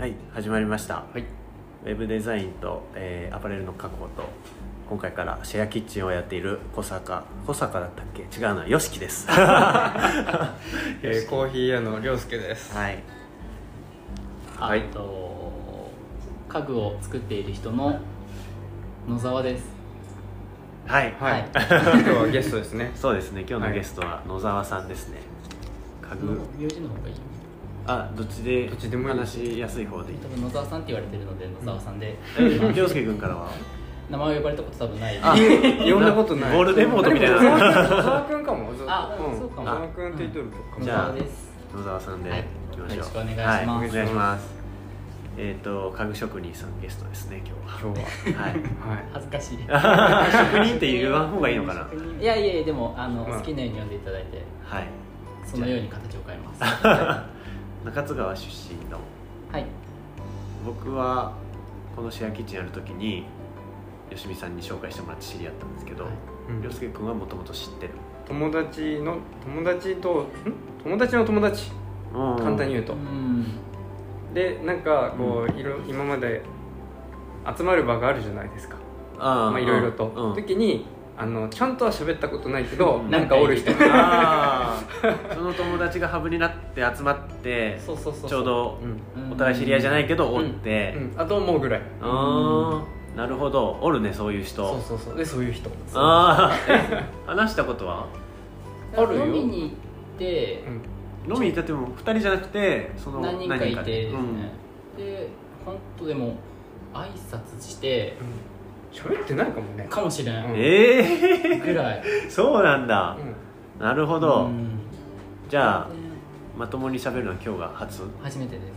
はい始まりました、はい。ウェブデザインと、えーアパレルの加工と今回からシェアキッチンをやっている小坂。小坂だったっけ？違うなよしきです。は えー、コーヒー屋の涼介です。い。はい。あと家具を作っている人の野沢です。はい、はい、はい。今日はゲストですね。そうですね。今日のはい。ゲストは野沢さんですね。家具。名字の方がいいあどっちでどっちでもいい。話しやすい方でいい多分野沢さんって言われてるので野沢さんで、え涼介君からは？名前を呼ばれたこと多分ない。あ呼んだことない。ゴールデンボートみたいな。あでも小沢君かも。あん。そうかも。小沢君って言っとるかも野じゃあ沢です。野沢さんではい。いきましょう、よろしくお願いします。はい、お願いします。えっ、と家具職人さんゲストですね今今日は。日は。はい。はい。恥ずかしい。職人って言わん方がいいのかな？いやいやいやでもあの、まあ好きなように呼んでいただいて。はい。そのように形を変えます 中津川出身の。はい。僕はこのシェアキッチンやるときに吉見さんに紹介してもらって知り合ったんですけどはい。うん。涼介君はもともと知ってる。友達の友達とん？友達の友達？簡単に言うと。うん。でなんかこういろ今まで集まる場があるじゃないですか。まあいろいろとうん。時にあのちゃんとは喋ったことないけど うん。なんかおる人。その友達がハブになって集まってそうそうそうちょうどうん。お互い知り合いじゃないけどおって、うん。あと思うぐらい。ああなるほど。おるねそういう人。そうそうそう。でそういう人。ああえ話したことは？あるよ。飲みに行ってうん。飲みに行ったっても2人じゃなくてその何人かいてですね。うん。で本当でも挨拶してうん喋ってないかもね。かもしれん、うん。ええぐらい。そうなんだ、うん。なるほど、うん。じゃあまともに喋るのは今日が初？初めてです。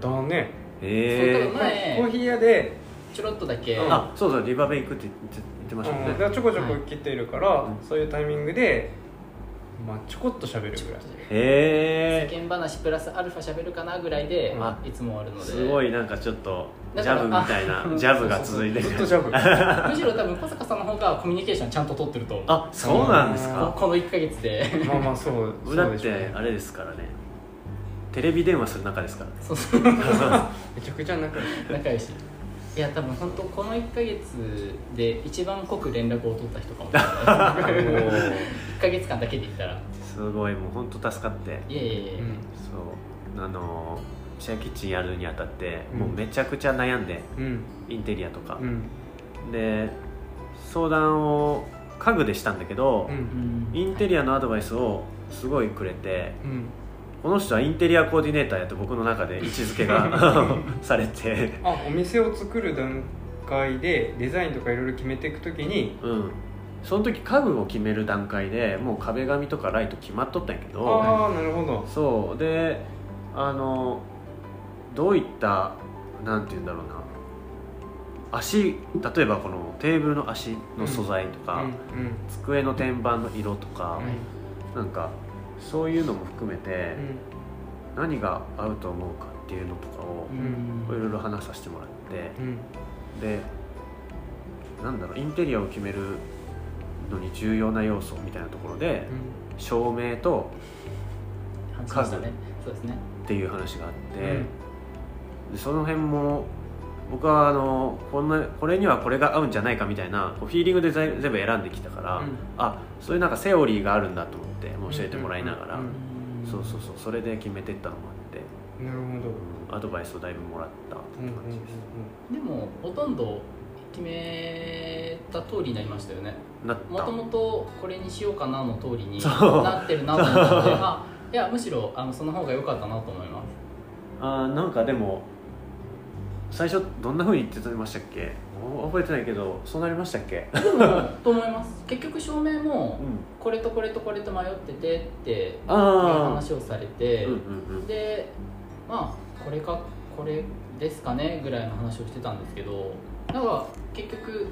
だね。ええそう前コーヒー屋で。ちょろっとだけ、うんあそうそうリバーベイクって言って言ってましたもんね。うん。ちょこちょこ来ているから、うん。そういうタイミングで、まあ、ちょこっと喋るぐらい。へえ世間話プラスアルファ喋るかなぐらいで、あいつもあるので。すごいなんかちょっとジャブみたいなジャブが続いてる。むしろ多分小坂さんの方がコミュニケーションちゃんと取ってると思う。あそうなんですこか？この1か月で。まあまあそうそうだってあれですからね。テレビ電話する中ですからそうそう。めちゃくちゃ仲良し。仲良しいや多分本当この1か月で一番濃く連絡を取った人かもしれない 1か月間だけで言ったら。すごいもう本当助かって。いやいやいや、そう。あのシェアキッチンやるにあたって、うん。もうめちゃくちゃ悩んでうん。インテリアとか。う、ん。で相談を家具でしたんだけどう、ん。インテリアのアドバイスをすごいくれてうん。この人はインテリアコーディネーターやと僕の中で位置づけが されて。あお店を作る段階でデザインとかいろいろ決めていくときにうんその時家具を決める段階でもう壁紙とかライト決まっとったんやけどああなるほど。そう。であのどういったなんて言うんだろうな。足例えばこのテーブルの足の素材とか、うんうん。机の天板の色とか、なんかそういうのも含めて、何が合うと思うかっていうのとかをうん。いろいろ話させてもらってうんうん。でなんだろうインテリアを決めるのに重要な要素みたいなところで照明と話しましたね。そうですね。っていう話があって、うん。でその辺も僕はあのこんなこれにはこれが合うんじゃないかみたいなフィーリングで全全部選んできたから、うん。あそういうなんかセオリーがあるんだと思ってもう教えてもらいながら、うん。うんそうそうそうそれで決めてったのもあって、なるほど。うんアドバイスをだいぶもらったってうんうん感じです、でもほとんど決めた通りになりましたよね。もともとこれにしようかなの通りになってるなと思ったのであいやむしろあのその方が良かったなと思います。あーなんかでも最初どんなふうに言ってましたっけ？お覚えてないけどそうなりましたっけ？と思います。結局照明もうん。これとこれとこれと迷っててっていうあ話をされて、うんうん。でまあこれかこれですかねぐらいの話をしてたんですけどなんか結局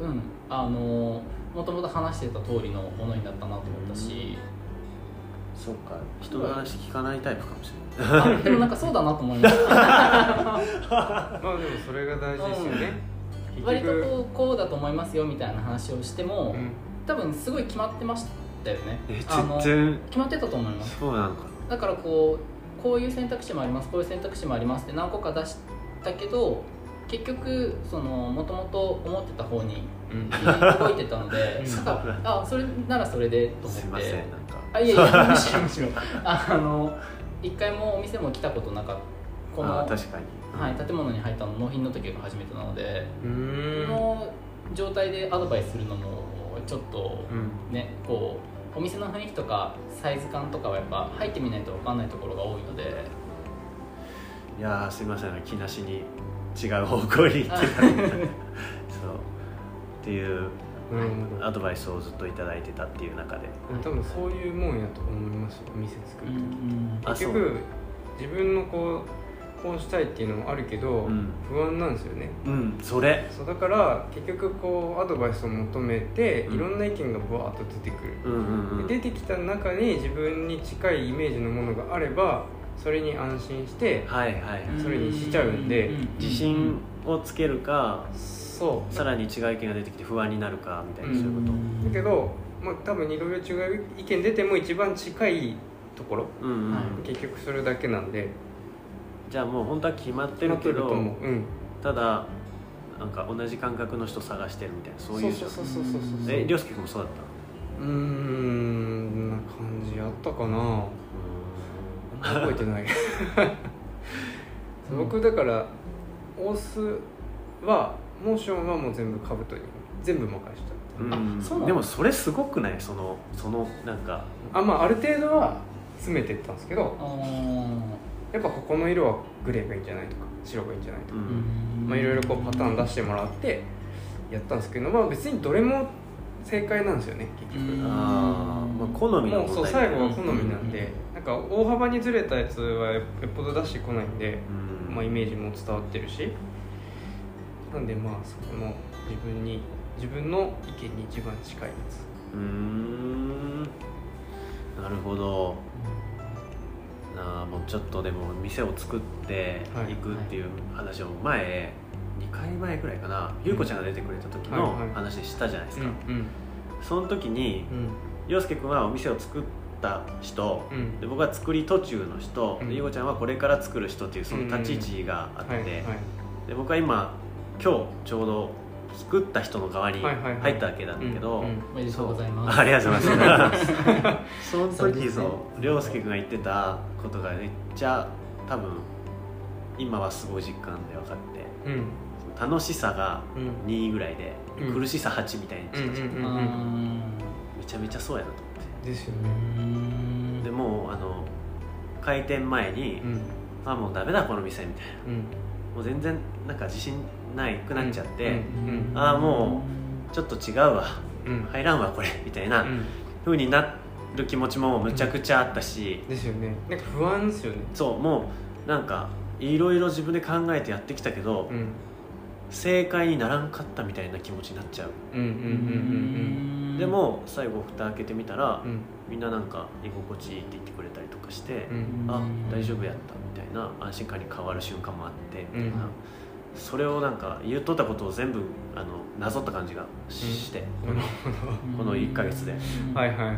うんあのもともと話してた通りのものになったなと思ったし、そっか人の話聞かないタイプかもしれない。あでもなんかそうだなと思いました。まあでもそれが大事ですよね。割とこうこうだと思いますよみたいな話をしても、うん。多分すごい決まってましたよね。えあの全然。決まってたと思います。そうなのか。だからこうこういう選択肢もありますこういう選択肢もありますって何個か出したけど結局そのもともと思ってた方にうん。動いてたので あそれならそれでと思って。すいませんなんか。あいやいや むしろむしろ。ああの一回もお店も来たことなかったこの確かに。はい、建物に入ったの納品の時が初めてなので、この状態でアドバイスするのもちょっとうん。ねこうお店の雰囲気とかサイズ感とかはやっぱ入ってみないと分かんないところが多いので。いやーすいません気なしに違う方向に行ってたそう。っていうアドバイスをずっといただいてたっていう中で。多分そういうもんやと思いますよお店作る時、あそう。結局自分のこうこうしたいっていうのもあるけど、うん。不安なんですよね。うん。それ。そうだから結局こうアドバイスを求めてうん。いろんな意見がブワーッと出てくる、うんうんうん。で出てきた中に自分に近いイメージのものがあればそれに安心してはいはい。はいそれにしちゃうんで自信をつけるかそう。さらに違う意見が出てきて不安になるかみたいなそういうこと。だけど、まあ、多分いろいろ違う意見出ても一番近いところうん結局それだけなんで。じゃあもう本当は決まってるけど思う。うん。ただなんか同じ感覚の人探してるみたいなそういうそうそうそうそうそうえ涼介君もそうだったうーんな感じあったかな覚えてない。僕だからオースはモーションはもう全部カブトに全部任したうなのでもそれすごくない？そのそのなんか。あまあある程度は詰めてったんですけどやっぱここの色はグレーがいいんじゃないとか白がいいんじゃないとか、うん。まあ、いろいろこうパターン出してもらってやったんですけど、まあ、別にどれも正解なんですよね結局、うん。あー、まあ、好みのもうそう最後は好みなんで、うんなんか大幅にずれたやつはよっぽど出してこないんで、うん。まあ、イメージも伝わってるし。なんでまあそこの自分に自分の意見に一番近いやつ。うーん。なるほど。なあもうちょっとでも店を作っていくっていう話を前、2回前ぐらいかな優子ちゃんが出てくれた時の話でしたじゃないですか、うんその時にうん。陽介君はお店を作った人うん。で僕は作り途中の人、うん。で優子ちゃんはこれから作る人っていうその立ち位置があって、はいはい。で僕は今今日ちょうど作った人の側に入ったわけなんだけど、うんうん。おめでとうございます。ありがとうございます。その時そう涼介君が言ってたことがめっちゃ多分今はすごい実感で分かって。うん。楽しさがうん2ぐらいで、うん。苦しさ8みたいにしてたじゃん、うんうん。あめちゃめちゃそうやなと思っですよね。でもうあの開店前に、うん。あもうダメだこの店みたいな。うん。もう全然なんか自信ないくなっちゃって、うんあーもちょっと違うわ。うん。入らんわこれみたいなうん。風になる気持ちもむちゃくちゃあったし、ですよね。なんか不安ですよね。そうもうなんかいろいろ自分で考えてやってきたけど、うん。正解にならんかったみたいな気持ちになっちゃう、でも最後蓋開けてみたら、うん。うんみんななんか居心地いいって言ってくれたりとかして、うん。あ大丈夫やったみたいな安心感に変わる瞬間もあってみたいな、うん。それをなんか言っとったことを全部あのなぞった感じがして、このこの1ヶ月で。はいはいはい。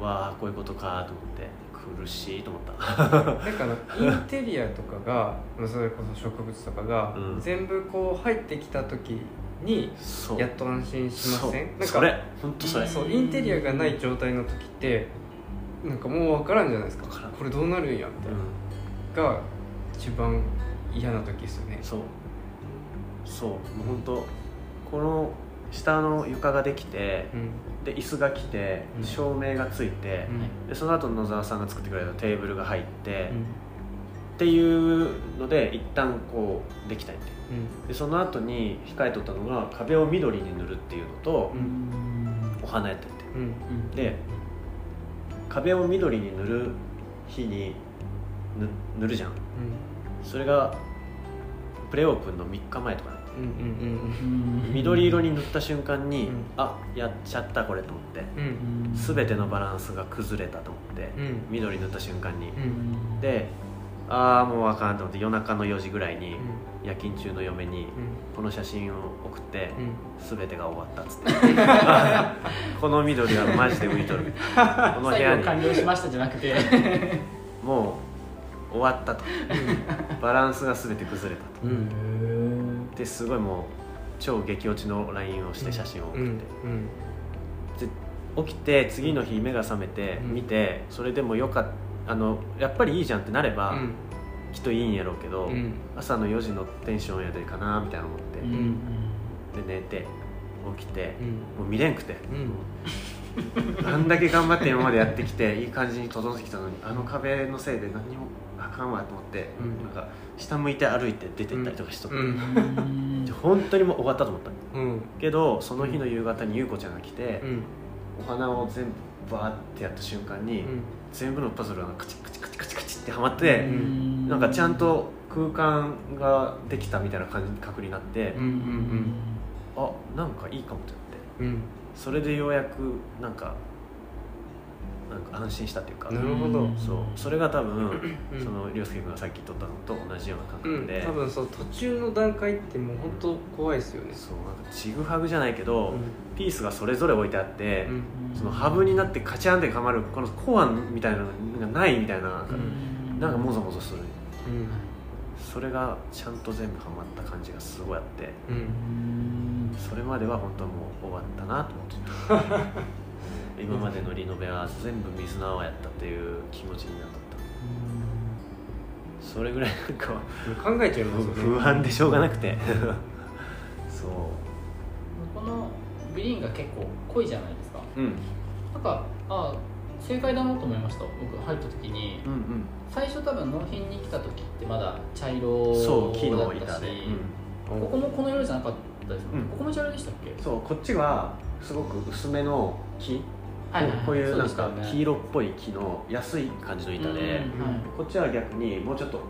わあこういうことかと思って苦しいと思った。なんかあのインテリアとかがまあそれこそ植物とかが、うん。全部こう入ってきた時にそう。やっと安心しません？なんかそれ。本当それ。そうインテリアがない状態の時ってなんかもう分からんじゃないですか。分からん。これどうなるんやみたいな、が一番嫌な時ですよね。そう。そう。もう本当この下の床ができてうん。で椅子が来てうん。照明がついて、でその後野沢さんが作ってくれたテーブルが入って、っていうので一旦こうできたん。ででその後に控えとったのが壁を緑に塗るっていうのとううん。んお花やったんでう。ん。で壁を緑に塗る日に塗塗るじゃん。それがプレオープンの3日前とかね。うんうんうん緑色に塗った瞬間に、うんあやっちゃったこれと思って。うん全てのバランスが崩れたと思って、うん。緑塗った瞬間に、うん。でああもうあかんと思って夜中の4時ぐらいにうん。夜勤中の嫁にこの写真を送って、うん。全てが終わったっつって。この緑はマジで浮いとる。この部屋に。完了しましたじゃなくて。も終わったと。バランスが全て崩れたと。うんですごいもう超激落ちの LINE をして写真を送って、うんで起きて次の日目が覚めてうん。見て、それでもよかっあのやっぱりいいじゃんってなれば、うん。きっといいんやろうけど、うん。朝の4時のテンションやでかなみたいな思って、うんで寝て起きてう、ん。もう見れんくて。うん。あんだけ頑張って今までやってきていい感じに整ってきたのにあの壁のせいで何にもあかんわと思って、うん。なんか下向いて歩いて出てったりとかしとって、うん。本当にもう終わったと思った。うん。けどその日の夕方に優子ちゃんが来て、うん。お花を全部バーってやった瞬間に、全部のパズルがカチッカチッカチッカチッカチッってはまって、うん。なんかちゃんと空間ができたみたいな感覚になって、うんうんあなんかいいかもってなって。うん。それでようやくなんかなんか安心したっていうか、なるほど。そう。それが多分、うん。その涼介君がさっき言ったのと同じような感うん覚で、多分そう途中の段階ってもう本当怖いですよね。そうなんかちぐはぐじゃないけど、うん。ピースがそれぞれ置いてあって、うん。そのハブになってカチャンってはまるこのコアみたいなのがないみたいななんか,、うん。なんかもぞもぞする。うん。それがちゃんと全部はまった感じがすごいあって。うん。それまでは本当もう終わったなと思って。た 今までのリノベは全部水の泡やったっていう気持ちになっとった。それぐらいなんか考えちゃいますよね。不安でしょうがなくて。そう。このグリーンが結構濃いじゃないですか。うん。なんかあ正解だなと思いました。僕入った時に。うんうん。最初多分納品に来た時ってまだ茶色そう木のだったし板で、ここもこの色じゃなかったですもん、うん。ここも茶色でしたっけ？うん、そうこっちはすごく薄めの木はい。こういうなんか黄色っぽい木の安い感じの板で、うんはい。こっちは逆にもうちょっと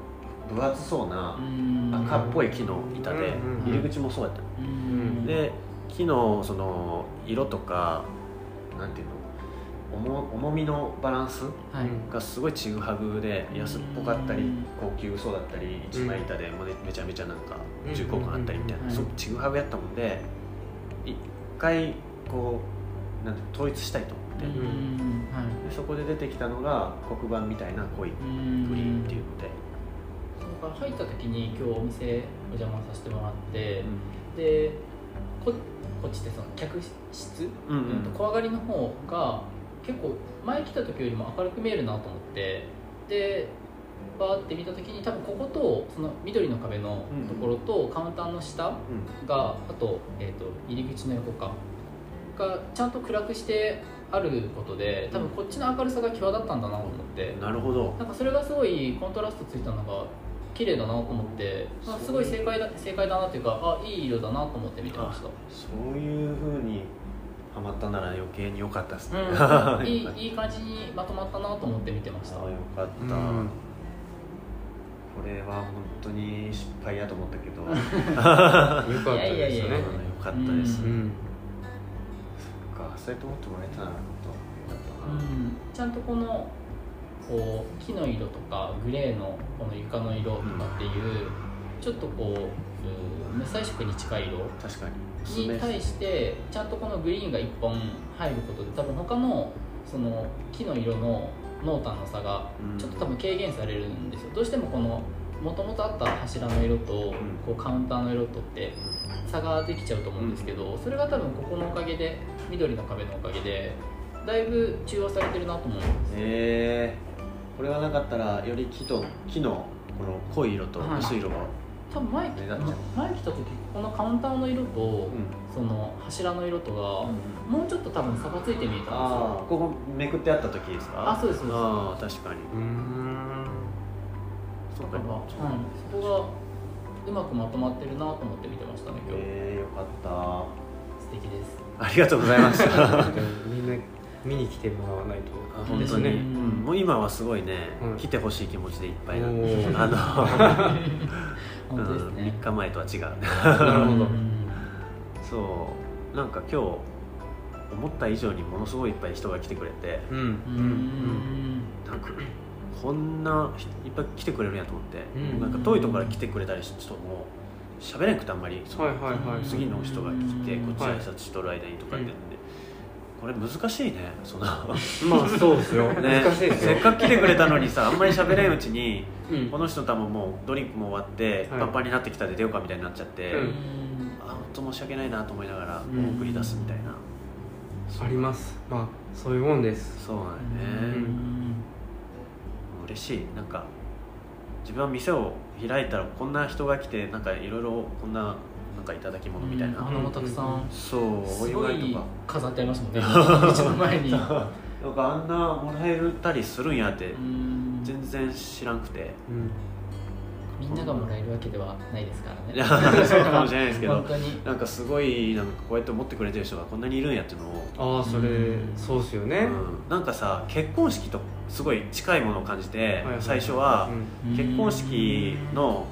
分厚そうなうん。赤っぽい木の板でうん入り口もそうやったうん。で木のその色とかなんていうの？重重みのバランスはい。がすごいちぐはぐで安っぽかったりうん。高級そうだったり一枚板でもねめちゃめちゃなんかうん。重厚感あったりみたいうん。なすごくちぐはぐやったもんで一回こうなんて統一したいとはい。でそこで出てきたのが黒板みたいな濃いグうんリーンっていうので、だから入った時に今日お店お邪魔させてもらって、でここっちってその客室、うんうん。うんと小上がりの方が結構前来た時よりも明るく見えるなと思ってでバーって見た時に多分こことその緑の壁のところとカウンターの下うがあと,、えー、と入り口の横かがちゃんと暗くしてあることで多分こっちの明るさが際立ったんだなと思って。ん、なるほど。なんかそれがすごいコントラストついたのが綺麗だなと思って、まあ、すごい正解だ正解だなっていうかあいい色だなと思って見てました。そういうふうにハマったなら余計に良かったですね、うん、いいいい感じにまとまったなと思って見てました。ああよかった、うん。これは本当に失敗やと思ったけど。よ よかったですね。かったです、うんそっかそうやって思ってもらえたら本当よかったな、うん、ちゃんとこのこう木の色とかグレーのこの床の色とかっていう、ちょっとこううん無彩色に近い色確かに。に対してちゃんとこのグリーンが1本入ることで多分他のその木の色の濃淡の差がうん。ちょっと多分軽減されるんですよ。どうしてもこのもともとあった柱の色とこうカウンターの色とって差ができちゃうと思うんですけどそれが多分ここのおかげで緑の壁のおかげでだいぶ中和されてるなと思うんです。え。ー、これがなかったらより木と木のこの濃い色と薄い色が、多分前目立っちゃう。前来た時このカウンターの色とうん。その柱の色とがもうちょっと多分差がついて見えたんですよ。ああここめくってあった時ですか？あそうですそうです。ああ確かに。うん。そうかうん、そこがうまくまとまってるなと思って見てましたね今日、えー、よかった。素敵です。ありがとうございました。みんな見に来てもらわないと。あ本当に、ですねうんもう今はすごいね、うん。来てほしい気持ちでいっぱいな あの、本当ですうん、ね3日前とは違う。なるほど。うんそう。なんか今日思った以上にものすごいいっぱい人が来てくれて。うんうん。うん。なんかこんないっぱい来てくれるんやと思って、うん。なんか遠いところから来てくれたりしても喋れんくてあんまりはいはいはい。次の人が来てうん。こっち挨拶しとる間にとかってんで、これ難しいねその。まあそうですよ、ね、難しいですよ。せっかく来てくれたのにさあんまり喋れんうちにうん。この人多分もうドリンクも終わって、はい。パンパンになってきたで出ようかみたいになっちゃって、うん。あ本当申し訳ないなと思いながらうん送り出すみたいな、あります。まあそういうもんです。そうなんよね、うん嬉しい。なんか自分は店を開いたらこんな人が来てなんかいろいろこんななんかいただき物みたいな、お花もたくさん。そうおす祝ごいいとか。飾ってありますもんね。一番前に。なんかあんなもらえたりするんやってうん。全然知らんくて。うんみんながもらえるわけではないですからね。そうかもしれないですけど本当に。なんかすごいなんかこうやって思ってくれてる人がこんなにいるんやっていうのを。ああそれうん。そうっすよね、うん、なんかさ結婚式とすごい近いものを感じて、はいはい最初はうん。結婚式の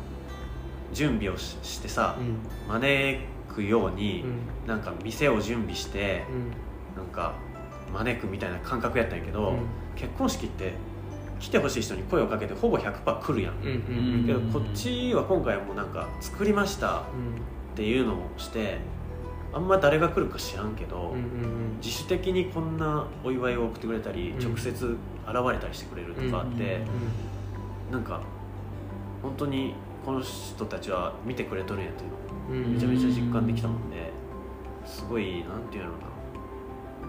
準備をししてさうん。招くようにう、ん。なんか店を準備してうん。なんか招くみたいな感覚やったんやけど、うん。結婚式って来てほしい人に声をかけてほぼ100%来るやん、けどこっちは今回はもうなんか作りましたっていうのをしてあんま誰が来るか知らんけど、自主的にこんなお祝いを送ってくれたり、うん。直接現れたりしてくれるとかあって、なんか本当にこの人たちは見てくれとるんやっていうめちゃめちゃ実感できたもんですごいなんていうのかな。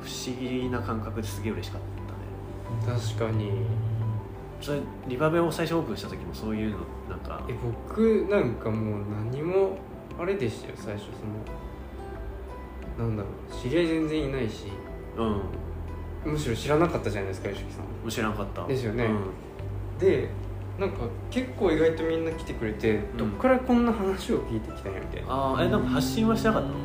不思議な感覚ですげえ嬉しかったね。確かにそれリバベを最初オープンした時もそういうのなんか。え僕なんかもう何もあれでしたよ最初そのなんだろう知り合い全然いないし。うん。むしろ知らなかったじゃないですか吉木さん。知らんかった。ですよね。うん。でなんか結構意外とみんな来てくれて、ん。どっからこんな話を聞いてきたんやみたいな。ああえなんか発信はしてなかった？の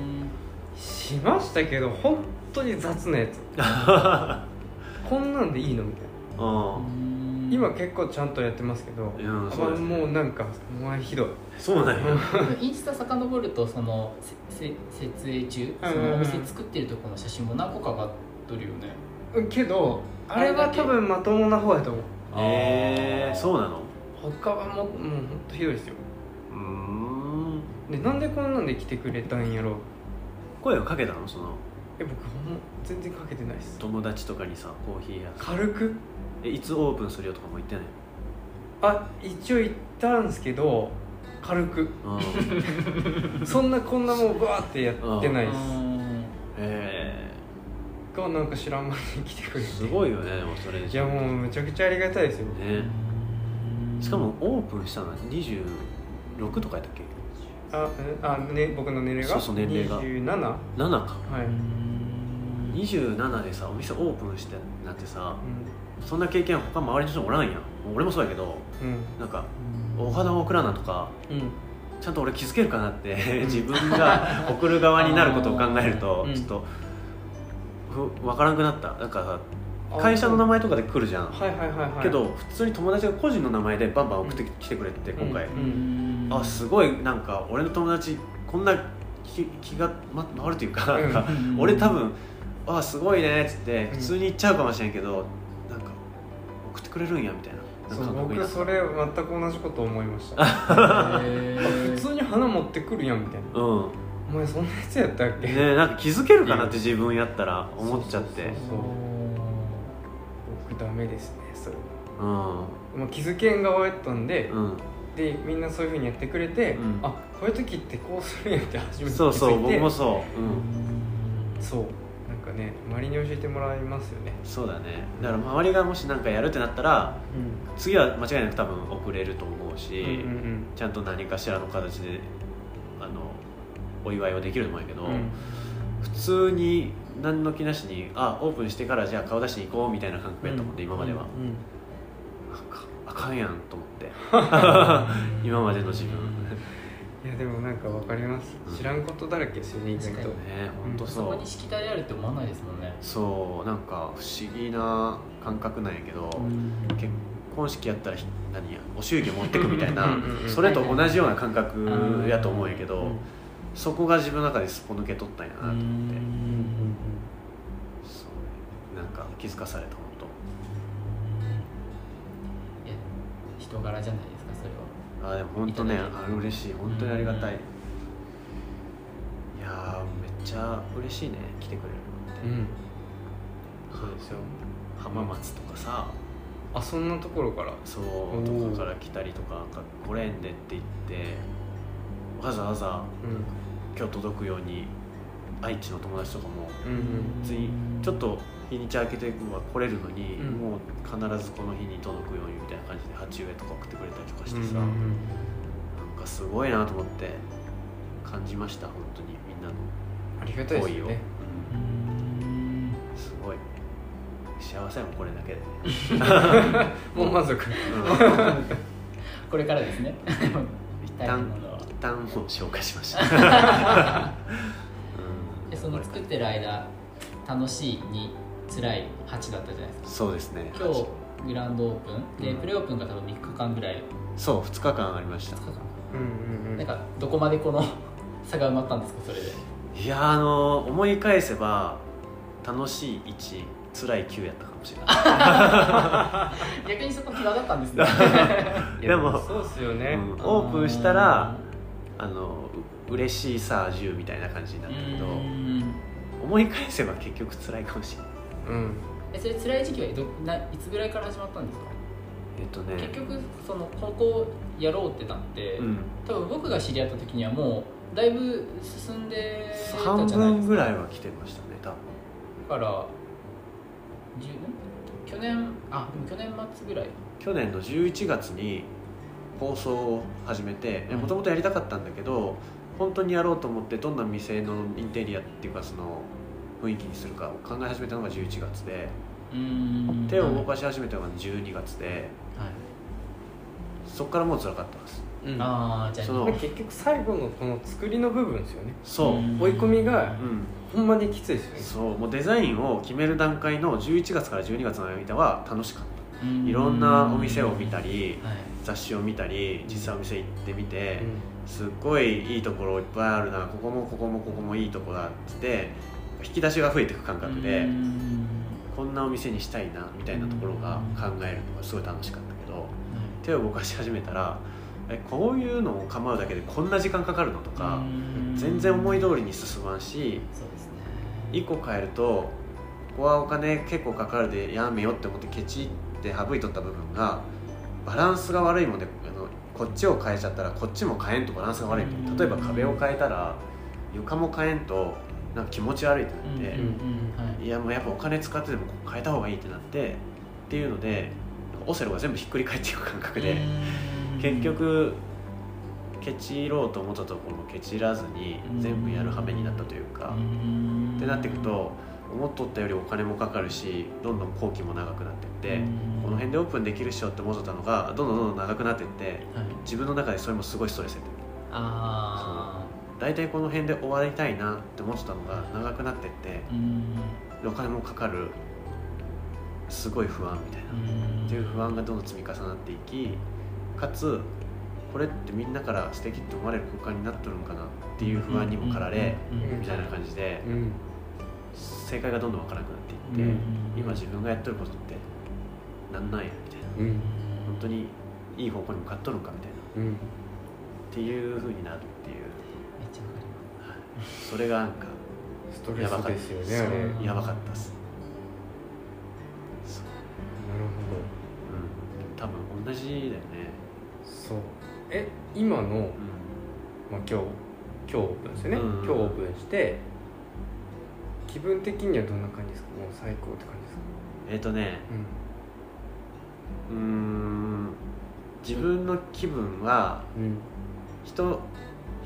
しましたけど本当に雑なやつ。こんなんでいいの？みたいな。うん今結構ちゃんとやってますけど、うんあそうですね。もうなんかお前ひどい。そうなんや。インスタ遡るとそのせせ設営中うんそのお店作ってるところの写真も何個か上がっとるよね。けどあれは多分まともな方やと思う。へえそうなの？他はもうもう本当ひどいですよ。うーん。でなんでこんなんで来てくれたんやろ声をかけたの？その。え僕ほんま全然かけてないです。友達とかにさコーヒー屋軽く？えいつオープンするよとかも言ってないあ一応言ったんですけど軽く。うん。そんなこんなもんバーってやってないです。へがなんか知らん間に来てくれて。えすごいよねでもそれ。いやもうむちゃくちゃありがたいですよ。ね。しかもオープンしたのは26とかやったっけ？あえあ、ね、僕の年齢が？そうそう年齢が。27は7か。い、27でさお店オープンしてなんてさうそんな経験他周りの人おらんやん。俺もそうやけどんうん。なんかお花を送らなとかうん。ちゃんと俺気づけるかなって 自分が送る側になることを考えるとうん。ちょっとふ分からなくなった。なんか会社の名前とかで来るじゃん。はいはいはいはい。けど普通に友達が個人の名前でバンバン送ってきてくれて今回。うん。あすごいなんか俺の友達こんな気気が、ま、回るというかなんかうん。俺多分「あすごいね」っつってうん普通に言っちゃうかもしれんけど送ってくれるんやみたいな。そう僕それ全く同じこと思いました。普通に花持ってくるやんみたいな。うん。お前そんなやつやったっけ、ねなんか気づけるかなって自分やったら思っちゃって。そうそう僕ダメですねそれ。はうん。まあ気づけん側やったんで、うん。でみんなそういうふうにやってくれて、うん。あこういう時ってこうするんやって初めて気づいて。そうそう僕もそう。うん。そうね周りに教えてもらいますよね。そうだね。だから周りがもしなんかやるってなったらう次は間違いなく多分送れると思うし、んうんうん。ちゃんと何かしらの形であのお祝いはできると思うんやけど、うん。普通に何の気なしにあオープンしてからじゃあ顔出しに行こうみたいな感覚やったもんで、今までは、うんなんかあかんやんと思って。今までの自分でもなんかわかります。うん。知らんことだらけですよね意外とね本当そそうこにしきたりあるって思わないですもんね。そうなんか不思議な感覚なんやけど、結婚式やったらひ何やお祝儀持ってくみたいなそれと同じような感覚やと思うんやけど、うん。そこが自分の中ですっぽ抜け取ったんやなと思って、そうなんか気づかされた本いや人柄じゃない？あでも本当ねあ嬉しい。本当にありがたい、いやーめっちゃ嬉しいね来てくれるのって、うん。そうですよ。浜松とかさ。あそんなところから？そうとかから来たりとかなんか来れんでって言ってわざわざうん。今日届くように愛知の友達とかもうんうん。別にちょっと日にち空けては来れるのに、うん。もう必ずこの日に届くようにみたいな感じで鉢植えとか送ってくれたりとかしてさ、うんうんうん。なんかすごいなと思って感じました本当にみんなのありがたいですよね。うん。すごい。幸せやもんこれだけで、もう満足。うん。これからですね。一旦一旦もう消化しました、うんでその作ってる間楽しいに辛い8だったじゃないですか。そうですね。今日グランドオープン。で、うん。プレオープンが多分3日間ぐらい。そう2日間ありました。2日間。うんうんうん。なんかどこまでこの 差が埋まったんですかそれで。いやあの思い返せば楽しい1辛い9やったかもしれない。逆にそこ際だったんですね。でもそうっすよね、うんオープンしたらあのう嬉しいさ10みたいな感じになったけどうん。思い返せば結局辛いかもしれない。うんえそれ辛い時期はどないつぐらいから始まったんですか、えっとね。結局そのここやろうってなって、うん。多分僕が知り合った時にはもうだいぶ進んでた半じゃないですか。分ぐらいは来てましたね多分。だから10去年あでも去年末ぐらい。去年の11月に放送を始めてもともとやりたかったんだけど本当にやろうと思ってどんな店のインテリアっていうかその雰囲気にするかを考え始めたのが11月でうーん。手を動はいかし始めたのが12月でそこからもう辛かったです。うん。ああじゃあ結局最後のこの作りの部分ですよね。そう、うん。追い込みがうん、ほんまにきついですよね。そうもうデザインを決める段階の11月から12月の間は楽しかった。うん。いろんなお店を見たりはい。雑誌を見たり実際お店行ってみてうすっごいいいところいっぱいあるなここもここもここもいいとこだって引き出しが増えていく感覚でうん。こんなお店にしたいなみたいなところが考えるのがすごい楽しかったけど手を動かし始めたらえこういうのを構うだけでこんな時間かかるのとかうん。全然思い通りに進まんしそうですね。1個変えるとここはお金結構かかるでやめよって思ってケチって省いとった部分がバランスが悪いもんであのこっちを変えちゃったらこっちも変えんとバランスが悪いと例えば壁を変えたら床も変えんとなんか気持ち悪いってなって、うんうんうんはい。いやもうやっぱお金使ってでも変えた方がいいってなってっていうのでオセロが全部ひっくり返っていく感覚でうん結局ケチろうと思ったところもケチらずに全部やる羽目になったというかうん。ってなっていくと思っとったよりお金もかかるしどんどん工期も長くなっていってこの辺でオープンできるっしょって思っとったのがどんどんどんどん長くなっていってはい。自分の中でそれもすごいストレスやって大体この辺で終わりたいなって思ってたのが長くなっていってお金もかかるすごい不安みたいな。うん。っていう不安がどんどん積み重なっていきかつこれってみんなから素敵って思われる空間になっとるんかなっていう不安にも駆られみたいな感じでん正解がどんどんわからなくなっていってうん。今自分がやっとることってなんなんやみたいな。うん。本当にいい方向に向かっとるんかみたいな。うん。っていうふうになる。ってそれがなんかストレスですよねあれ。やばかったです。なるうん。多分同じだよね。ほどそう。え今の、うん。まあ、今日今日オープンですよね、うん今日オープンして気分的にはどんな感じですか？もう最高って感じですか？えっ、とねうーん自分の気分は人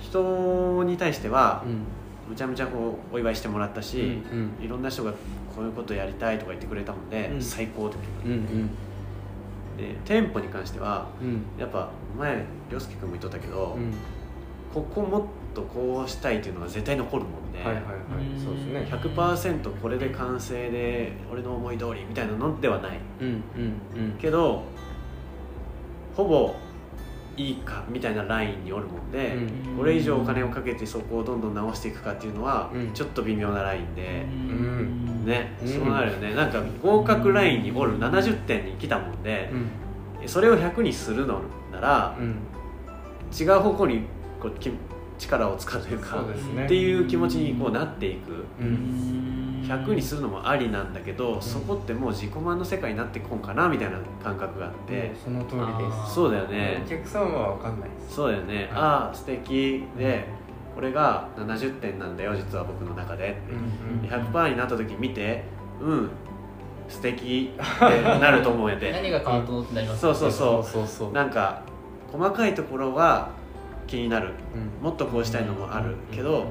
人に対してはうん。むちゃむちゃこうお祝いしてもらったし、うんいろんな人がこういうことやりたいとか言ってくれたもんで、うん。最高ってうんうん。で店舗に関してはうん。やっぱ前涼介君も言っとったけど、うん。ここもっとこうしたいっていうのが絶対残るもんで、はいはいはい。うんそうですね。100%これで完成で俺の思い通りみたいなのではない。うんうんうん。けどほぼいいかみたいなラインにおるもんで、うん。これ以上お金をかけてそこをどんどん直していくかっていうのはうん。ちょっと微妙なラインで、ん。ね、うん。そうなるよね。なんか合格ラインにおる70点に来たもんでう、ん。それを100にするのならうん。違う方向にこうき力を使うというかね。っていう気持ちにこうなっていく。うん100にするのもありなんだけど、そこってもう自己満の世界になってこんかなみたいな感覚があって、その通りです。そうだよね。お客さんは分かんないです。そうだよね、ああ素敵。でこれが70点なんだよ実は僕の中で。って、うん100%になった時見てうん素敵って なると思うんやて何が変わったのってなりますそうそうそう。そうそうなんか細かいところは気になる。うん。もっとこうしたいのもあるけど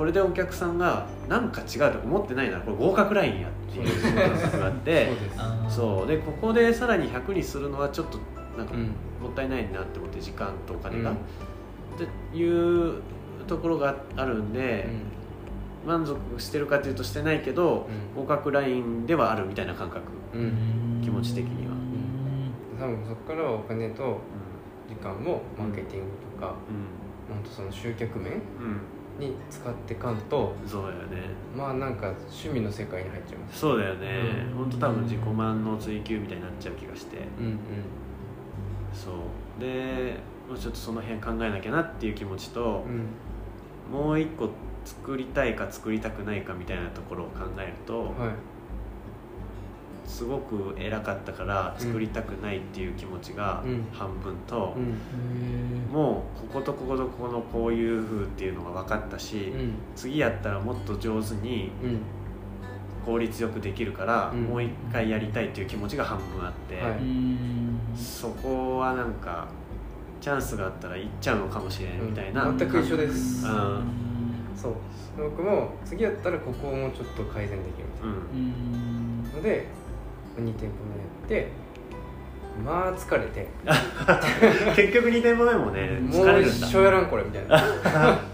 これでお客さんがなんか違うと思ってないならこれ合格ラインやっていう感覚があってそうでここでさらに100にするのはちょっとなんかうん。もったいないなって思って時間とお金が、うん。っていうところがあるんで、満足してるかというとしてないけど、合格ラインではあるみたいな感覚、うん。うん気持ち的には。多分そこからはお金と時間をマーケティングとか、う本当その集客面んうんに使ってかんとそうだよね。まあなんか趣味の世界に入っちゃいます。そうだよね。うん。本当多分自己満の追求みたいになっちゃう気がして。うんうん。そう。でもうちょっとその辺考えなきゃなっていう気持ちとう、ん。もう一個作りたいか作りたくないかみたいなところを考えると、はいすごく偉かったから作りたくないっていう気持ちがうん。半分と、うん。もうこことこことここのこういう風っていうのが分かったし、うん。次やったらもっと上手にうん。効率よくできるから、うん。もう一回やりたいっていう気持ちが半分あって、はい。そこはなんかチャンスがあったら行っちゃうのかもしれんみたいな、うん。全く一緒です。うん。そう。僕も次やったらここをもうちょっと改善できるみたいな。ので2店舗目やってまあ疲れて 結局2店舗目もねもう一生やらんこれみたいな。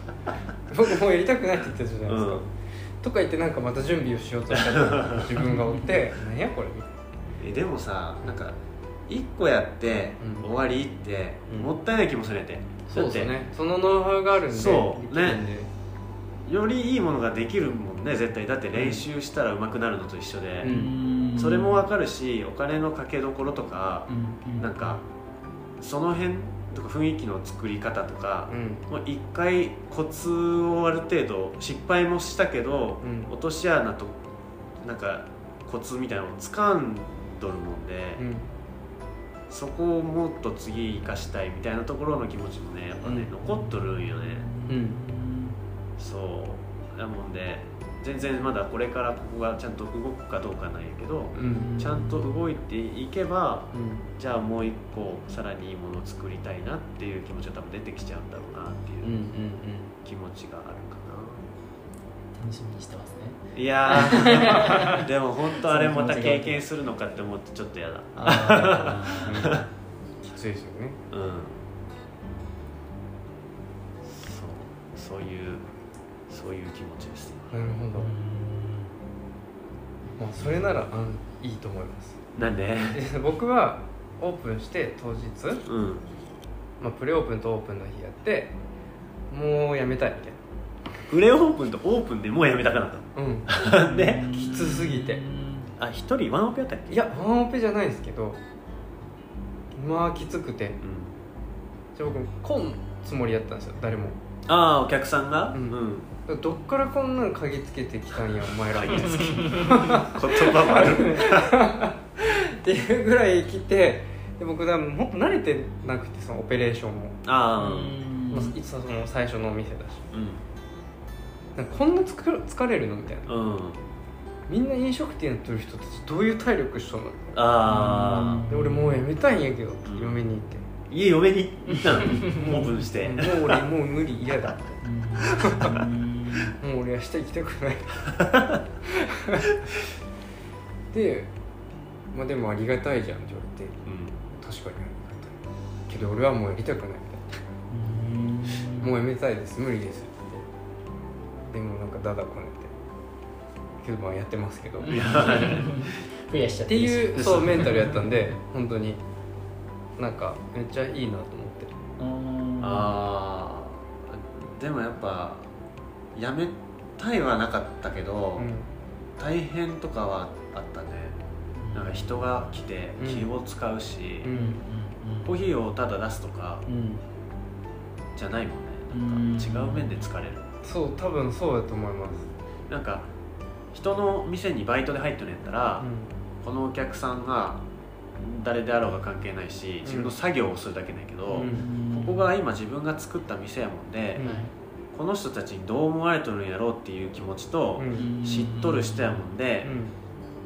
僕もうやりたくないって言ってたじゃないですか、うん。とか言ってなんかまた準備をしようとした 自分がおって何やこれみたいえでもさなんか1個やってうん。終わりってうん。もったいない気もするんやて、なそうですね。そのノウハウがあるんでそうできるんでよりいいものができるもんね絶対。だって練習したら上手くなるのと一緒で、うんそれも分かるしお金のかけどころとか、うんなんかその辺とか雰囲気の作り方とか、うん。もう一回コツをある程度失敗もしたけど、うん。落とし穴となんかコツみたいなのを掴んどるもんで、うん。そこをもっと次生かしたいみたいなところの気持ちもねやっぱね、うん。残っとるんよね。うん。そう。なもんで全然まだこれからここがちゃんと動くかどうかなんやけど、うん。ちゃんと動いていけばうん。じゃあもう一個さらにいいものを作りたいなっていう気持ちが多分出てきちゃうんだろうなってうんうんいう気持ちがあるか楽しみにしてますね。な、いやー。でも本当あれまた経験するのかって思ってちょっとやだ。きついですよね。うん。そうそういうそういう気持ちです。なるほど。ーまあそれならあんいいと思います。なんで？で僕はオープンして当日、うん。まあ、プレオープンとオープンの日やってもうやめたいみたいプレオープンとオープンでもうやめたかなとなうん。で きつすぎて。あ一人ワンオペやったっけ？いやワンオペじゃないですけどまあきつくて。うん。じゃあ僕来んつもりやったんですよ誰も。ああお客さんが？うん。うんどっからこんなん嗅ぎつけてきたんやお前ら 言葉もある。っていうぐらい来てで僕多分本当慣れてなくてそのオペレーションも、ああまあいつもその最初のお店だし。うん。なんかこんな疲れ疲れるのみたいな。うん。みんな飲食店やってる人たちどういう体力しとんの？ああで俺もうやめたいんやけど、うん。嫁に行って。家嫁に行ったの？オープンして。もう俺もう無理嫌だうんもう俺は下行きたくない。でまあでもありがたいじゃんって言われて。うん。確かにありがたいけど俺はもうやりたくない。みたいなもうやめたいです。無理です。ってでもなんかダダこねて。けどまあやってますけど。っいや。増やしちゃってていう そう。メンタルやったんで本当になんかめっちゃいいなと思って。ああでもやっぱやめたいはなかったけど、大変とかはあったね。なんか人が来てうん。気を使うし、うん。コーヒーをただ出すとかうん。じゃないもんね。なんか違う面で疲れる。そう多分そうだと思います。なんか人の店にバイトで入ってるんやったら、このお客さんが誰であろうが関係ないし自分の作業をするだけだけど、うん。ここが今自分が作った店やもんで、この人たちにどう思われとるんやろうっていう気持ちと、うん。知っとる人やもんで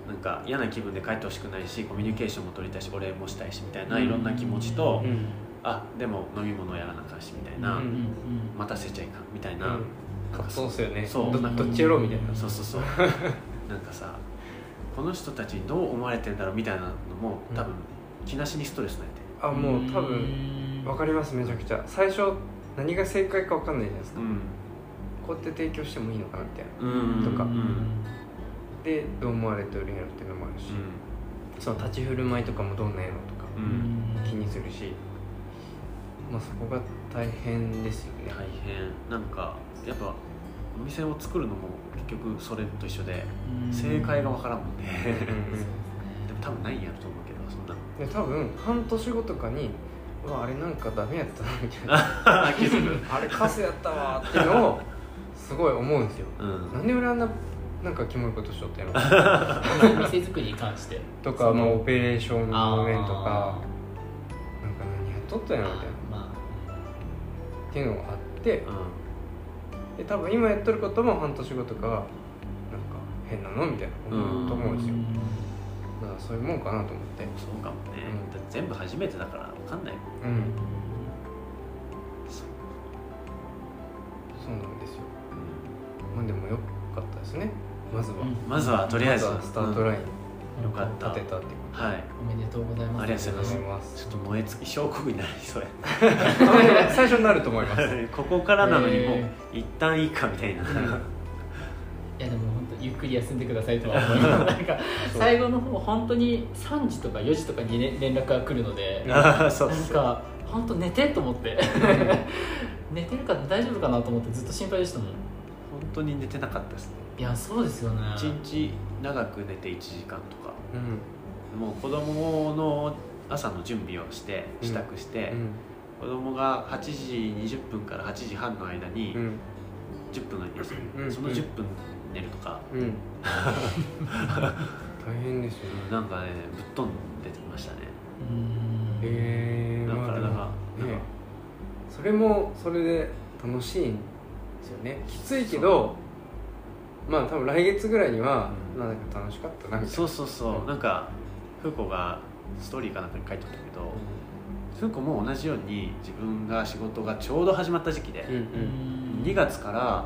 う、ん。なんか嫌な気分で帰ってほしくないしコミュニケーションも取りたいしお礼もしたいしみたいないろんな気持ちと、うん。あでも飲み物やらなあかんしみたいな、うん。待たせちゃいかんみたいな、うん。葛藤っすよね。そうどどっちやろうみたいな。そうそうそう。なんかさこの人たちにどう思われてんだろうみたいなのも多分気なしにストレスなんやて。あもう多分わかりますめちゃくちゃ。最初何が正解かわかんないじゃないですか、うん。こうやって提供してもいいのかなみたいな。うん。とか。うん。でどう思われてるんやろっていうのもあるし、その立ち振る舞いとかもどんなんやろとか。気にするし、まあ、そこが大変ですよね、大変。なんかやっぱお店を作るのも結局それと一緒で正解が分からんもんね。でも多分ないんやと思うけどそんなで多分半年後とかに「うわあれなんかダメやったな」みたいな。気づく「あれカスやったわ」っていうのをすごい思うんですよ。うん。なんで俺あんななんかキモいことしとったんやろ 店作りに関して。とかまあオペレーションの面とか。あなんか何やっとったんやろみたいな。まっていうのがあって。うで多分今やっとることも半年後とかはなんか変なの？みたいな思うと思うんですよ、だからそういうもんかなと思って。んそうかもね、うん。だって全部初めてだから分かんないもん。うん。そう。なんですよ。まあでもよかったですね。まずは、うん。まずはとりあえず、まずはスタートライン。うん。よかった。立てたってこはい。おめでとうございます。ありがとうございとます。ちょっと燃え尽き証拠になりそうや。最初になると思います。ここからなのにもうへ一旦いいかみたいな、いやでもくり休んでくださいとは思います。なんか最後の方本当に3時とか4時とかに、ね、連絡が来るので なんか本当寝てと思って。寝てるか大丈夫かなと思ってずっと心配でしたもん。本当に寝てなかったですね。いやそうですよね。一日長く寝て1時間とか。うん。もう子供の朝の準備をしてうん。支度して、子供が8時20分から8時半の間にうん。10分の休み、うん。その10分寝るとか、うん。う ん大変ですよね。なんかねぶっ飛んでましたね。うん。えだからだから、ね。それもそれで楽しいんですよね。きついけどまあ多分来月ぐらいには、うん。なんか楽しかったなみたいな。そうそうそう。なんか風子がストーリーかなんかに書いてあったけど風子も同じように自分が仕事がちょうど始まった時期で、うんうん。2月から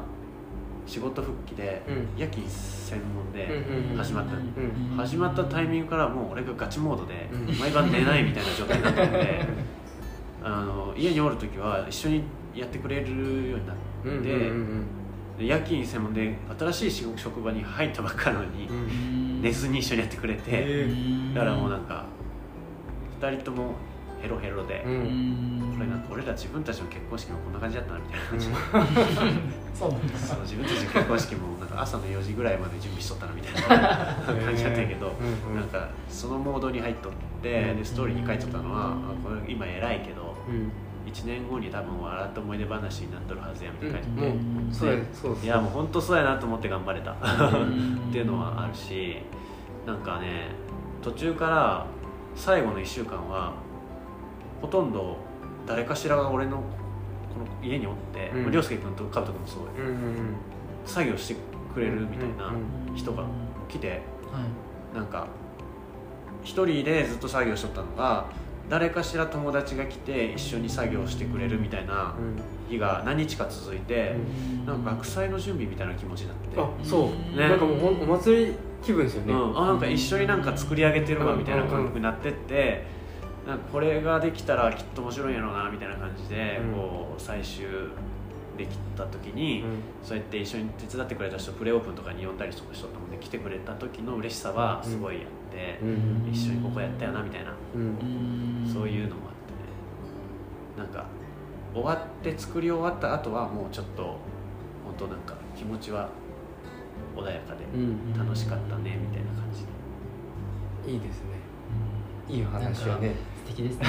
仕事復帰で、うん。夜勤専門で始まった、うん始まったタイミングからもう俺がガチモードでうん。毎晩寝ないみたいな状態になったんで あの家におる時は一緒にやってくれるようになって、夜勤専門で新しい仕事職場に入ったばっかなのに寝ずに一緒にやってくれて、へだからもうなんか2人ともヘロヘロで、うん。これなんか俺ら自分たちの結婚式もこんな感じだったなみたいな感じ、そうなんだそう自分たちの結婚式もなんか朝の4時ぐらいまで準備しとったなみたいな 感じだったんやけど、うんうん。なんかそのモードに入っとってでストーリーに書いとったのは、あこれ今偉いけどうん。1年後に多分笑った思い出話になっとるはずやみたいな感じもで、うそうやそうですいやもう本当そうやなと思って頑張れた。ん。っていうのはあるしなんかね途中から最後の1週間はほとんど誰かしらが俺のこの家におって、うん。まあ涼介君とカブト君もそうんうんうん。作業してくれるみたいなうん人が来てはい。なんか一人でずっと作業しとったのが誰かしら友達が来て一緒に作業してくれるみたいな日が何日か続いて、なんか学祭の準備みたいな気持ちになって、あそう、ねなんかもうほんお祭り気分ですよね、うん、あなんか一緒になんか作り上げてるわみたいな感覚になってって、なんかこれができたらきっと面白いんやろうなみたいな感じで、うん。こう最終できた時に、そうやって一緒に手伝ってくれた人プレオープンとかに呼んだりとかしとったので来てくれた時の嬉しさはすごいあってう、ん。一緒にここやったよなみたいな、うん。そういうのもあってね。なんか終わって作り終わった後はもうちょっと本当なんか気持ちは穏やかでうん。楽しかったねみたいな感じで。いいですね。いい話よね素敵ですね。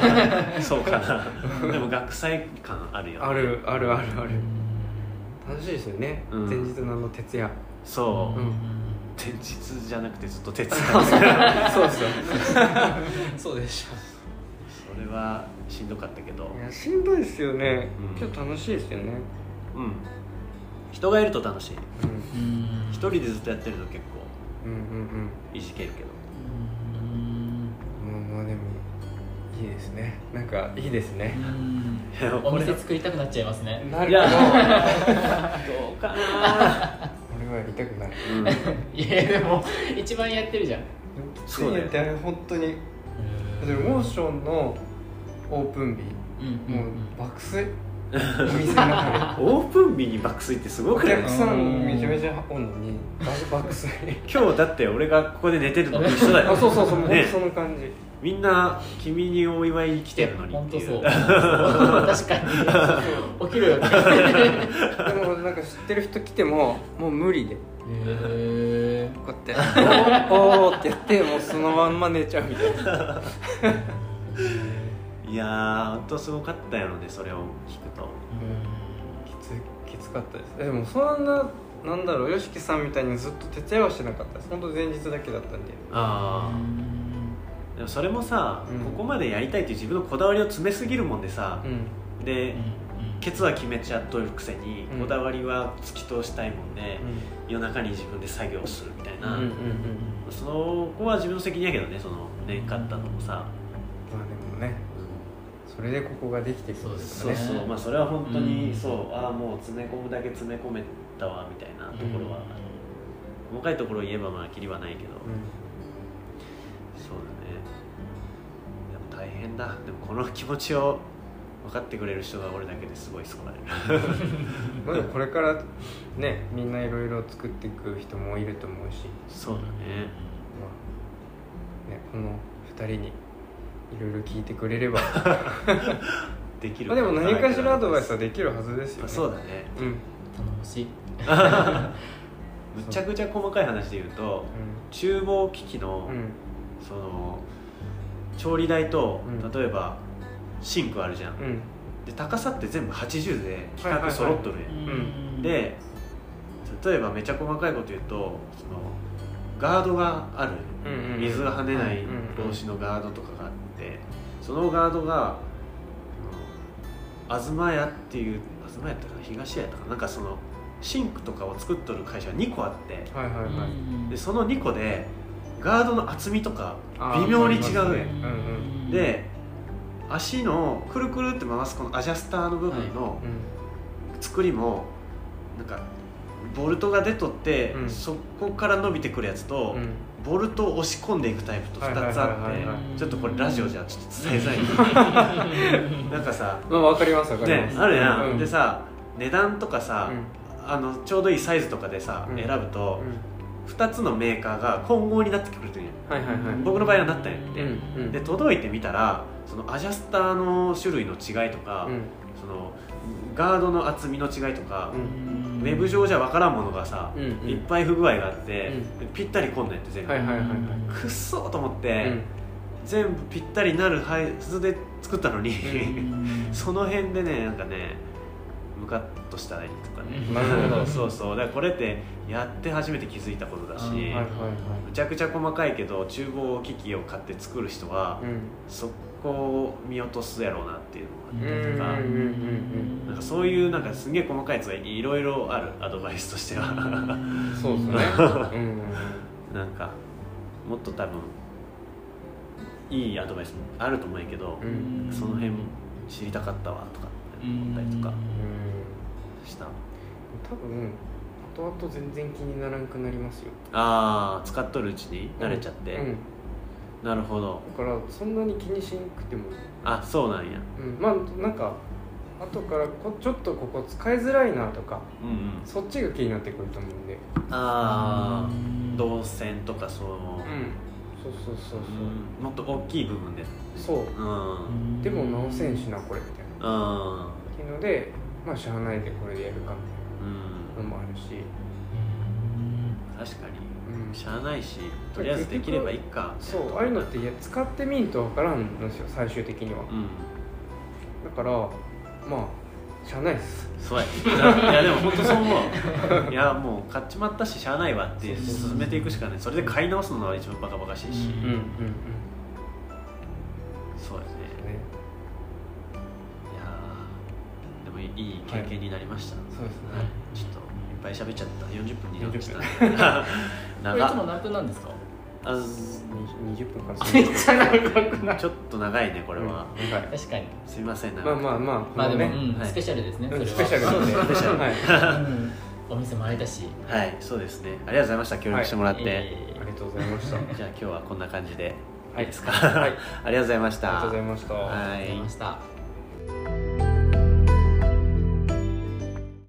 そうかな。でも学祭感あるよ、ね、あるあるあるある。楽しいですよね、うん。前日のあの徹夜。そう、うん。前日じゃなくてずっと徹夜。そうですよ。そうでしそれはしんどかったけど。いやしんどいですよね、うん。今日楽しいですよね。うん。人がいると楽しい。うん。うん。一人でずっとやってると結構うんうん。いじけるけどいいですね。なんかいいですね。お店作りたくなっちゃいますね。なるけど。いや。どうかな俺はやりたくない。うん。いやでも一番やってるじゃん。そうだよ。ってあれ本当に。モーションのオープンうん日もう爆睡お店の中オープン日に爆睡ってすごくない？でお客さんめちゃめちゃおんのに爆睡。今日だって俺がここで寝てるのと一緒だよ。あそうそうそうもうねその感じ。みんな君にお祝いに来てるのに。っていう本当そう。確かに。起きろよって でもなんか知ってる人来てももう無理で。へこうやって「おーおー」ってやってもうそのまんま寝ちゃうみたいな いやー本当すごかったよねそれを聞くと。きつきつかったです。でもそんななんだろう YOSHIKI さんみたいにずっと徹夜はしてなかったです。本当前日だけだったんで。ああでもそれもさ、うん。ここまでやりたいっていう自分のこだわりを詰めすぎるもんでさ、うん。で、ケツは決めちゃっとるくせに、うん。こだわりは突き通したいもんで、夜中に自分で作業するみたいな、うんうんうんそのこは自分の責任やけどねそのね買ったのもさ、まあでもねそれでここができてくるんですかね。そうそう。まあそれは本当に、うん。そう。ああもう詰め込むだけ詰め込めたわみたいなところは、細かいところを言えばまあきりはないけど、そうだね。でも大変だ。でもこの気持ちを分かってくれる人が俺だけですごい救われるまこれからねみんないろいろ作っていく人もいると思うし、そうだね。まあね、この2人にいろいろ聞いてくれれば。できるまあでも何かしらアドバイスはできるはずですよね。そうだね。うん。うん頼もしい。むちゃくちゃ細かい話で言うと厨房機器の、うん。その調理台と、うん。例えばシンクあるじゃん、うん。で高さって全部80で規格揃っとるん。や、ん。で例えばめちゃ細かいこと言うとそのガードがある。うんうん水が跳ねないうんうん防止のガードとかがあってそのガードが東屋っていう東屋やったかな東屋やったかな。なんかそのシンクとかを作っとる会社が2個あって。はいはいはい。でその2個でガードの厚みとか微妙に違うねありますねうん。で足のくるくるって回すこのアジャスターの部分のうん。作りもなんかボルトが出とって、うん。そこから伸びてくるやつと、うんボルトを押し込んでいくタイプと2つあってちょっとこれラジオじゃちょっと伝えづらい。なんかさまあわかりますわかりねます。あるやん、うん。でさ値段とかさ、うん。あのちょうどいいサイズとかでさ、うん。選ぶとう2つのメーカーが混合になってくるというはいはいはい。僕の場合はなったんやって、うん。うん。で届いてみたらそのアジャスターの種類の違いとか、うん。そのガードの厚みの違いとか、うんウェブ上じゃ分からんものがさ、うんうん。いっぱい不具合があって、ぴったりこんなんやって全部、はいはいはいはいくっそーと思って、うん。全部ぴったりなるはずで作ったのに、う その辺でねなんかねムカッとしたりとかね、なるほど。そうそう。だからこれってやって初めて気づいたことだし、うん。はいはいはい。むちゃくちゃ細かいけど厨房機器を買って作る人は、うん。そこを見落とすやろうなっていうのがあって、うんうんうん。うん。なんかそういうなんかすげえ細かいやつがいろいろあるアドバイスとしては。そうですね。うん。なんかもっと多分いいアドバイスもあると思うんやけど、うん。その辺知りたかったわとか思ったりとかうん。した、多分後々全然気にならんくなりますよ。ああ使っとるうちに慣れちゃって、うん。なるほど。だからそんなに気にしんくてもあそうなんや。うんまあなんか後からこちょっとここ使いづらいなとかうんうん。そっちが気になってくると思うんで。ああうん。動線とかその、う。ん。そうそうそうう。ん。もっと大きい部分で。そう。そううん。でも直せんしなこれみたいな。うん。っていうのでまあしゃあないでこれでやるかみうんたいなのもあるし。確かにしゃあないしとりあえずできればいいか。そうああいうのっていや使ってみんとわからんのですよ最終的には。うん。だからまあしゃあないです。そうや。いやでも本当そう思う。いやもう買っちまったししゃあないわって進めていくしかない。それで買い直すのは一番バカバカしいし、うんうんうん。そうやね。ね。いやーでもいい経験になりました、そうですね。はい。ちょっとぱい喋っちゃった。40分になりました。ねこれい長っつも何分なんですか？あに20分から めっちゃ長くない？ちょっと長いねこれは、うん長い。確かに。すみませんまあまあまあまあでも、このね。うんはい。スペシャルですね、うんそれは。スペシャル。なんでスペシャル。はい。うん。お店も開いたし。はいそうですね。ありがとうございました。協力してもらって、え ありがとうございました。ありじゃあ今日はこんな感じで。い。いですか、はい。ありがとうございました。がとうございました。はい。ありがとうございました